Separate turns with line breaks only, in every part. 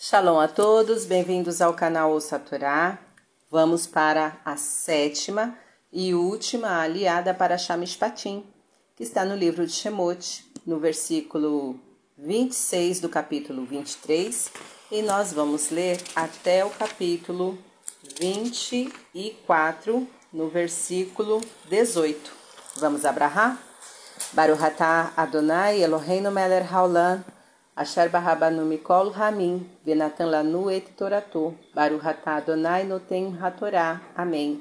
Shalom a todos, bem-vindos ao canal Ouça Torá. Vamos para a sétima e última aliada para Shamishpatim, que está no livro de Shemot, no versículo 26 do capítulo 23, e nós vamos ler até o capítulo 24, no versículo 18. Vamos abrahar? Baruch Adonai Eloheinu melech haolam Asher barabanu mikol ramin, venatan lanu et toratu, baru hatá Adonai noten hatorá. Amém.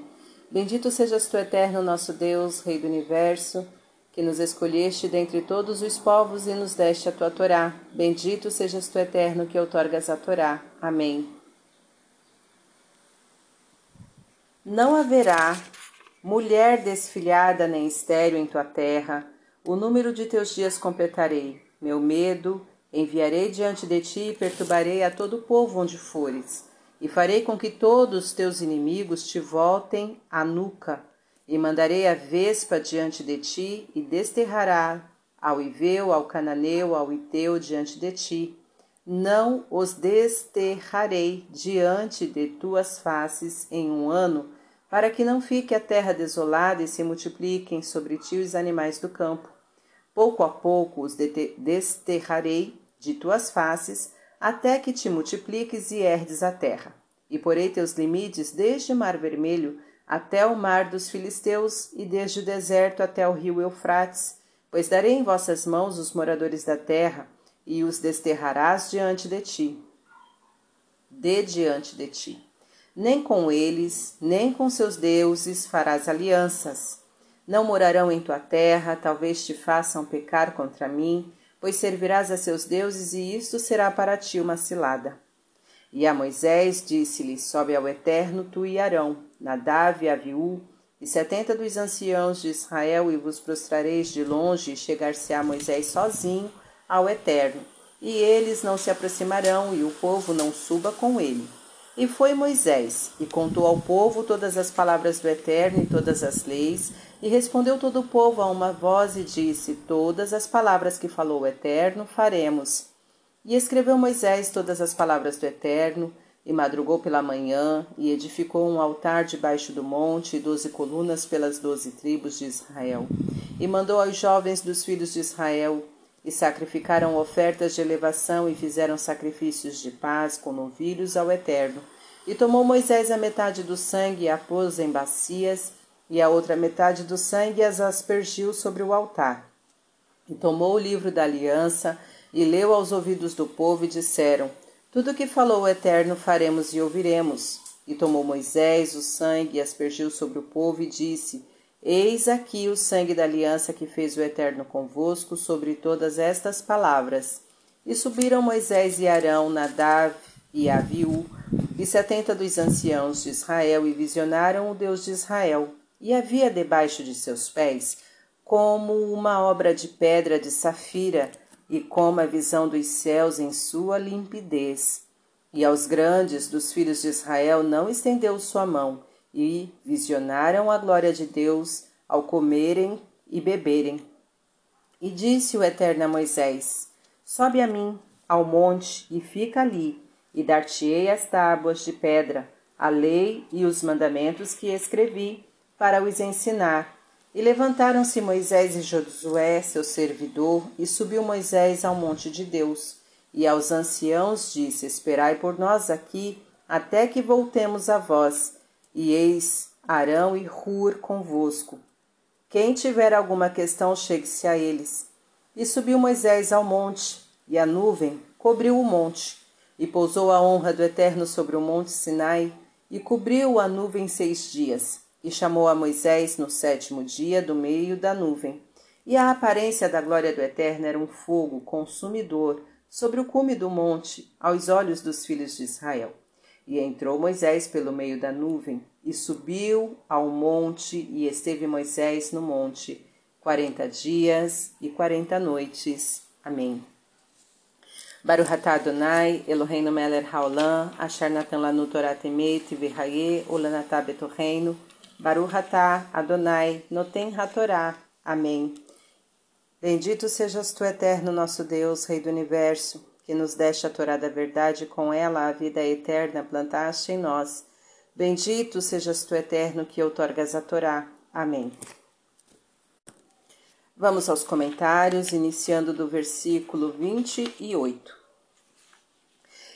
Bendito sejas tu, eterno nosso Deus, Rei do Universo, que nos escolheste dentre todos os povos e nos deste a tua Torá. Bendito sejas tu, eterno, que outorgas a Torá. Amém. Não haverá mulher desfilhada nem estéreo em tua terra, o número de teus dias completarei. Meu medo Enviarei diante de ti e perturbarei a todo o povo onde fores, e farei com que todos os teus inimigos te voltem a nuca, e mandarei a vespa diante de ti, e desterrará ao Iveu, ao Cananeu, ao Iteu diante de ti. Não os desterrarei diante de tuas faces em um ano, para que não fique a terra desolada e se multipliquem sobre ti os animais do campo. Pouco a pouco os desterrarei de tuas faces, até que te multipliques e herdes a terra. E porei teus limites desde o mar vermelho até o mar dos filisteus e desde o deserto até o rio Eufrates, pois darei em vossas mãos os moradores da terra e os desterrarás diante de ti. De diante de ti. Nem com eles, nem com seus deuses farás alianças não morarão em tua terra, talvez te façam pecar contra mim, pois servirás a seus deuses, e isto será para ti uma cilada. E a Moisés disse-lhe: Sobe ao Eterno tu e Arão, Nadav e Aviú, e setenta dos anciãos de Israel, e vos prostrareis de longe, e chegar-se-á Moisés sozinho ao Eterno. E eles não se aproximarão, e o povo não suba com ele. E foi Moisés, e contou ao povo todas as palavras do Eterno e todas as leis, e respondeu todo o povo a uma voz e disse: Todas as palavras que falou o Eterno faremos. E escreveu Moisés todas as palavras do Eterno, e madrugou pela manhã, e edificou um altar debaixo do monte, e doze colunas pelas doze tribos de Israel. E mandou aos jovens dos filhos de Israel, e sacrificaram ofertas de elevação, e fizeram sacrifícios de paz com novilhos ao Eterno. E tomou Moisés a metade do sangue e a pôs em bacias, e a outra metade do sangue as aspergiu sobre o altar. E tomou o livro da aliança e leu aos ouvidos do povo e disseram: Tudo o que falou o Eterno faremos e ouviremos. E tomou Moisés o sangue e aspergiu sobre o povo e disse: Eis aqui o sangue da aliança que fez o Eterno convosco sobre todas estas palavras. E subiram Moisés e Arão, Nadav e Aviú, e setenta dos anciãos de Israel, e visionaram o Deus de Israel e havia debaixo de seus pés como uma obra de pedra de safira e como a visão dos céus em sua limpidez. E aos grandes dos filhos de Israel não estendeu sua mão, e visionaram a glória de Deus ao comerem e beberem. E disse o Eterno a Moisés: Sobe a mim ao monte e fica ali, e dar-te-ei as tábuas de pedra, a lei e os mandamentos que escrevi para os ensinar. E levantaram-se Moisés e Josué, seu servidor, e subiu Moisés ao monte de Deus. E aos anciãos disse: Esperai por nós aqui, até que voltemos a vós. E eis Arão e Hur convosco. Quem tiver alguma questão, chegue-se a eles. E subiu Moisés ao monte, e a nuvem cobriu o monte, e pousou a honra do Eterno sobre o monte Sinai, e cobriu a nuvem seis dias. E chamou a Moisés no sétimo dia do meio da nuvem. E a aparência da glória do Eterno era um fogo consumidor sobre o cume do monte, aos olhos dos filhos de Israel. E entrou Moisés pelo meio da nuvem, e subiu ao monte, e esteve Moisés no monte quarenta dias e quarenta noites. Amém. Baruch atah Adonai, Eloheinu melech haolam, asher natan lanu Torah temet, v'haye, ulanatah betorreino, Baruch atah Adonai, noten hatorá. Amém. Bendito sejas tu, eterno nosso Deus, Rei do Universo, que nos deste a Torá da verdade e com ela a vida eterna plantaste em nós. Bendito sejas tu, eterno, que outorgas a Torá. Amém. Vamos aos comentários, iniciando do versículo 28.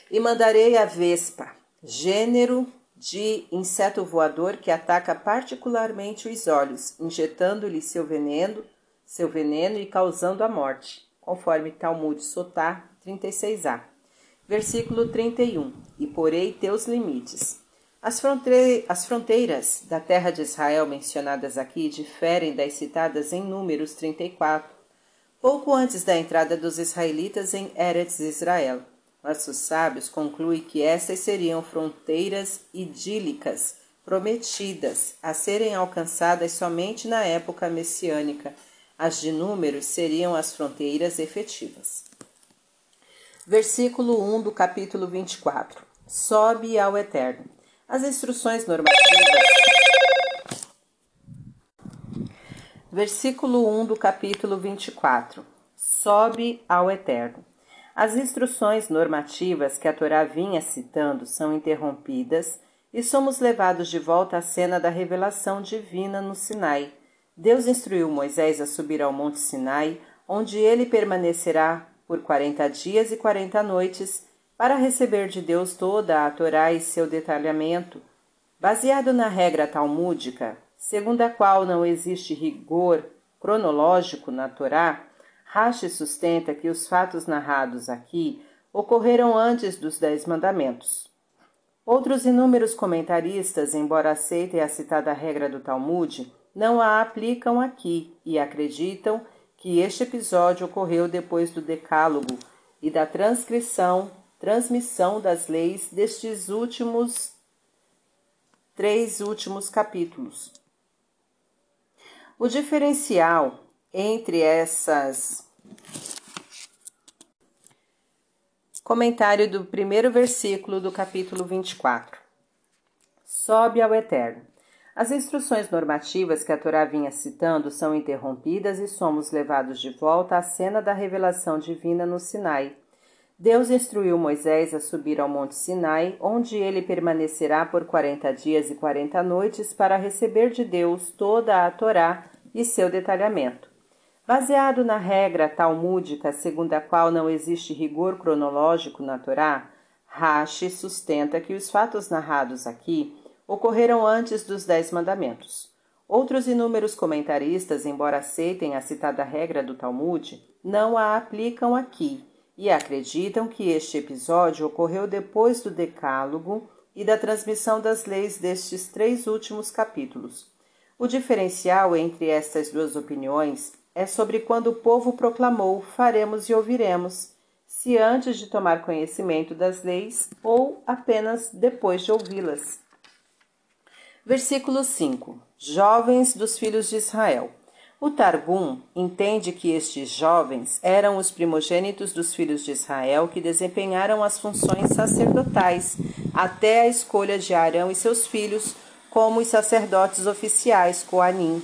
E mandarei a vespa, gênero de inseto voador que ataca particularmente os olhos, injetando-lhe seu veneno, seu veneno e causando a morte, conforme Talmud Sotá 36a. Versículo 31. E porei teus limites. As, fronte as fronteiras da terra de Israel mencionadas aqui diferem das citadas em Números 34, pouco antes da entrada dos israelitas em Eretz Israel. Nossos sábios concluem que essas seriam fronteiras idílicas, prometidas, a serem alcançadas somente na época messiânica. As de números seriam as fronteiras efetivas. Versículo 1 do capítulo 24. Sobe ao Eterno. As instruções normativas. Versículo 1 do capítulo 24. Sobe ao Eterno. As instruções normativas que a Torá vinha citando são interrompidas e somos levados de volta à cena da revelação divina no Sinai. Deus instruiu Moisés a subir ao Monte Sinai, onde ele permanecerá por quarenta dias e quarenta noites para receber de Deus toda a Torá e seu detalhamento. Baseado na regra talmúdica, segundo a qual não existe rigor cronológico na Torá, Rashi sustenta que os fatos narrados aqui ocorreram antes dos Dez Mandamentos. Outros inúmeros comentaristas, embora aceitem a citada regra do Talmud, não a aplicam aqui e acreditam que este episódio ocorreu depois do Decálogo e da transcrição, transmissão das leis destes últimos três últimos capítulos. O diferencial entre essas. Comentário do primeiro versículo do capítulo 24. Sobe ao Eterno. As instruções normativas que a Torá vinha citando são interrompidas e somos levados de volta à cena da revelação divina no Sinai. Deus instruiu Moisés a subir ao Monte Sinai, onde ele permanecerá por quarenta dias e quarenta noites para receber de Deus toda a Torá e seu detalhamento. Baseado na regra talmúdica segundo a qual não existe rigor cronológico na Torá, Rashi sustenta que os fatos narrados aqui ocorreram antes dos Dez Mandamentos. Outros inúmeros comentaristas, embora aceitem a citada regra do Talmud, não a aplicam aqui e acreditam que este episódio ocorreu depois do Decálogo e da transmissão das leis destes três últimos capítulos. O diferencial entre estas duas opiniões é sobre quando o povo proclamou: faremos e ouviremos, se antes de tomar conhecimento das leis ou apenas depois de ouvi-las. Versículo 5: Jovens dos filhos de Israel. O Targum entende que estes jovens eram os primogênitos dos filhos de Israel que desempenharam as funções sacerdotais até a escolha de Arão e seus filhos como os sacerdotes oficiais Coanim,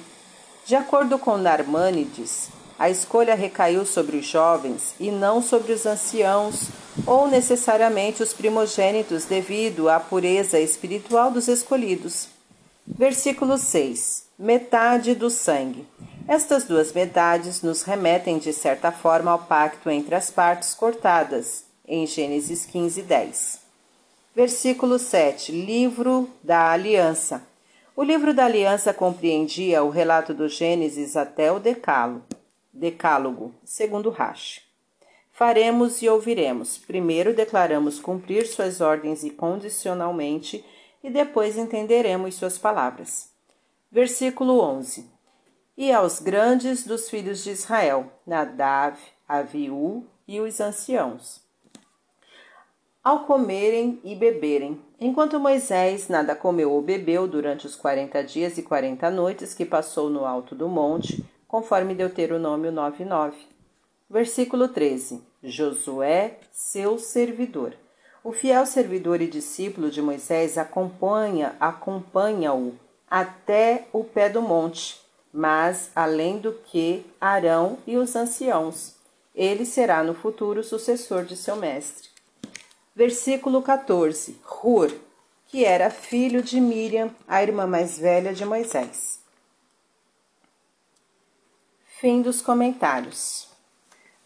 de acordo com Narmânides, a escolha recaiu sobre os jovens e não sobre os anciãos ou necessariamente os primogênitos devido à pureza espiritual dos escolhidos. Versículo 6. Metade do sangue. Estas duas metades nos remetem de certa forma ao pacto entre as partes cortadas, em Gênesis 15, 10. Versículo 7. Livro da Aliança. O livro da aliança compreendia o relato do Gênesis até o Decálogo, Decálogo segundo Rashi. Faremos e ouviremos. Primeiro declaramos cumprir suas ordens incondicionalmente e depois entenderemos suas palavras. Versículo 11. E aos grandes dos filhos de Israel, Nadav, Aviú e os anciãos ao comerem e beberem. Enquanto Moisés nada comeu ou bebeu durante os quarenta dias e quarenta noites que passou no alto do monte, conforme Deuteronômio 9:9. Versículo 13. Josué, seu servidor. O fiel servidor e discípulo de Moisés acompanha, acompanha-o até o pé do monte, mas além do que Arão e os anciãos. Ele será no futuro sucessor de seu mestre. Versículo 14. Hur, que era filho de Miriam, a irmã mais velha de Moisés. Fim dos comentários.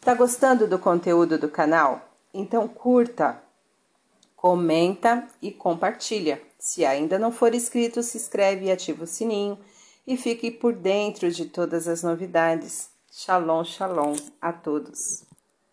Tá gostando do conteúdo do canal? Então curta, comenta e compartilha. Se ainda não for inscrito, se inscreve e ativa o sininho e fique por dentro de todas as novidades. Shalom, shalom a todos.